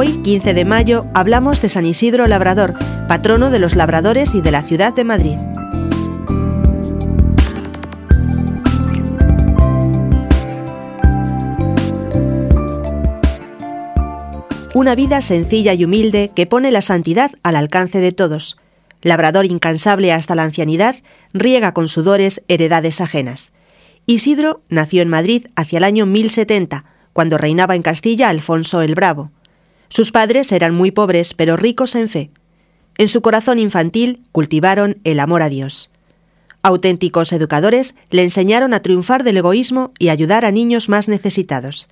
15 de mayo hablamos de San Isidro Labrador, patrono de los labradores y de la ciudad de Madrid. Una vida sencilla y humilde que pone la santidad al alcance de todos. Labrador incansable hasta la ancianidad, riega con sudores heredades ajenas. Isidro nació en Madrid hacia el año 1070, cuando reinaba en Castilla Alfonso el Bravo. Sus padres eran muy pobres, pero ricos en fe. En su corazón infantil cultivaron el amor a Dios. Auténticos educadores le enseñaron a triunfar del egoísmo y ayudar a niños más necesitados.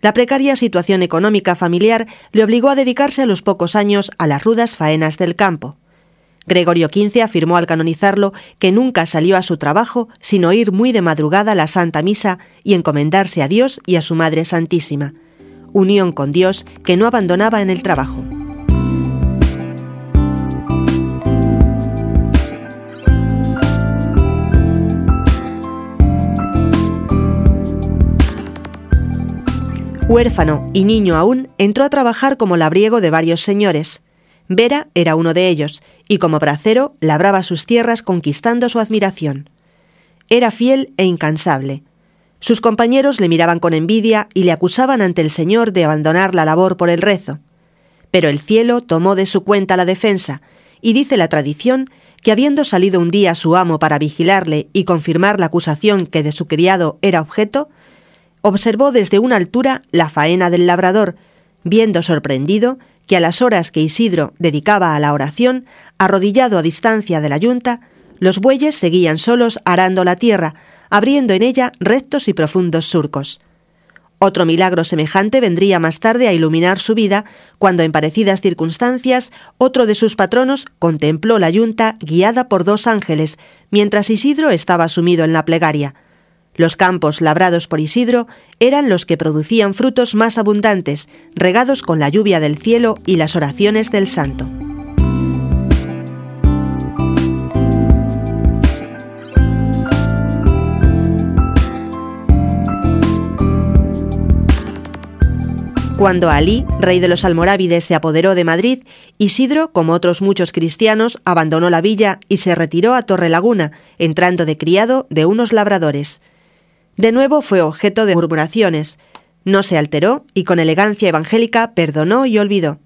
La precaria situación económica familiar le obligó a dedicarse a los pocos años a las rudas faenas del campo. Gregorio XV afirmó al canonizarlo que nunca salió a su trabajo sin oír muy de madrugada la Santa Misa y encomendarse a Dios y a su Madre Santísima, unión con Dios que no abandonaba en el trabajo. Huérfano y niño aún, entró a trabajar como labriego de varios señores. Vera era uno de ellos, y como bracero labraba sus tierras conquistando su admiración. Era fiel e incansable. Sus compañeros le miraban con envidia y le acusaban ante el Señor de abandonar la labor por el rezo. Pero el cielo tomó de su cuenta la defensa, y dice la tradición que habiendo salido un día su amo para vigilarle y confirmar la acusación que de su criado era objeto, observó desde una altura la faena del labrador, viendo sorprendido que a las horas que Isidro dedicaba a la oración, arrodillado a distancia de la yunta, los bueyes seguían solos arando la tierra, abriendo en ella rectos y profundos surcos. Otro milagro semejante vendría más tarde a iluminar su vida, cuando en parecidas circunstancias otro de sus patronos contempló la yunta guiada por dos ángeles, mientras Isidro estaba sumido en la plegaria. Los campos labrados por Isidro eran los que producían frutos más abundantes, regados con la lluvia del cielo y las oraciones del santo. Cuando Alí, rey de los almorávides, se apoderó de Madrid, Isidro, como otros muchos cristianos, abandonó la villa y se retiró a Torrelaguna, entrando de criado de unos labradores. De nuevo fue objeto de murmuraciones. No se alteró y con elegancia evangélica perdonó y olvidó.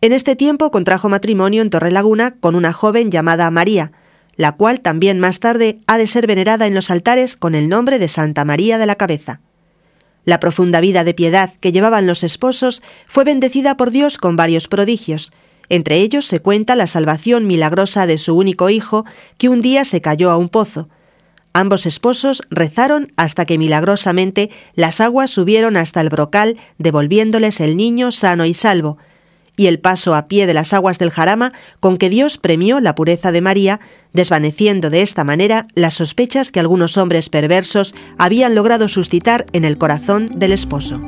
En este tiempo contrajo matrimonio en Torrelaguna con una joven llamada María, la cual también más tarde ha de ser venerada en los altares con el nombre de Santa María de la Cabeza. La profunda vida de piedad que llevaban los esposos fue bendecida por Dios con varios prodigios. Entre ellos se cuenta la salvación milagrosa de su único hijo, que un día se cayó a un pozo. Ambos esposos rezaron hasta que milagrosamente las aguas subieron hasta el brocal, devolviéndoles el niño sano y salvo, y el paso a pie de las aguas del jarama con que Dios premió la pureza de María, desvaneciendo de esta manera las sospechas que algunos hombres perversos habían logrado suscitar en el corazón del esposo.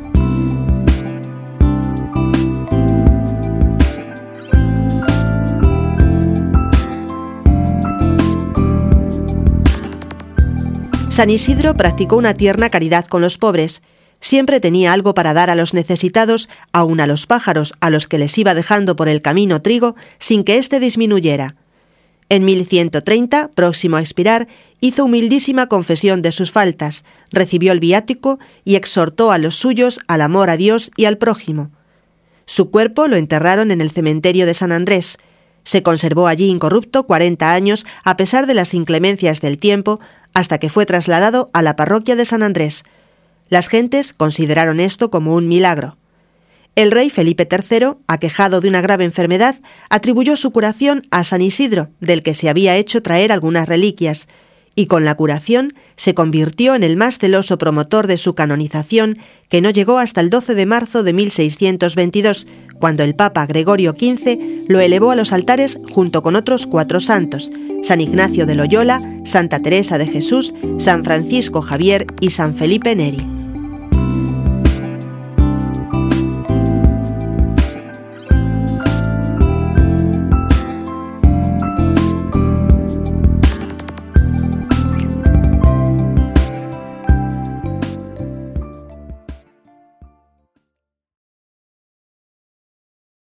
San Isidro practicó una tierna caridad con los pobres. Siempre tenía algo para dar a los necesitados, aun a los pájaros a los que les iba dejando por el camino trigo, sin que éste disminuyera. En 1130, próximo a expirar, hizo humildísima confesión de sus faltas, recibió el viático y exhortó a los suyos al amor a Dios y al prójimo. Su cuerpo lo enterraron en el cementerio de San Andrés, se conservó allí incorrupto 40 años a pesar de las inclemencias del tiempo, hasta que fue trasladado a la parroquia de San Andrés. Las gentes consideraron esto como un milagro. El rey Felipe III, aquejado de una grave enfermedad, atribuyó su curación a San Isidro, del que se había hecho traer algunas reliquias, y con la curación se convirtió en el más celoso promotor de su canonización, que no llegó hasta el 12 de marzo de 1622, cuando el Papa Gregorio XV lo elevó a los altares junto con otros cuatro santos, San Ignacio de Loyola, Santa Teresa de Jesús, San Francisco Javier y San Felipe Neri.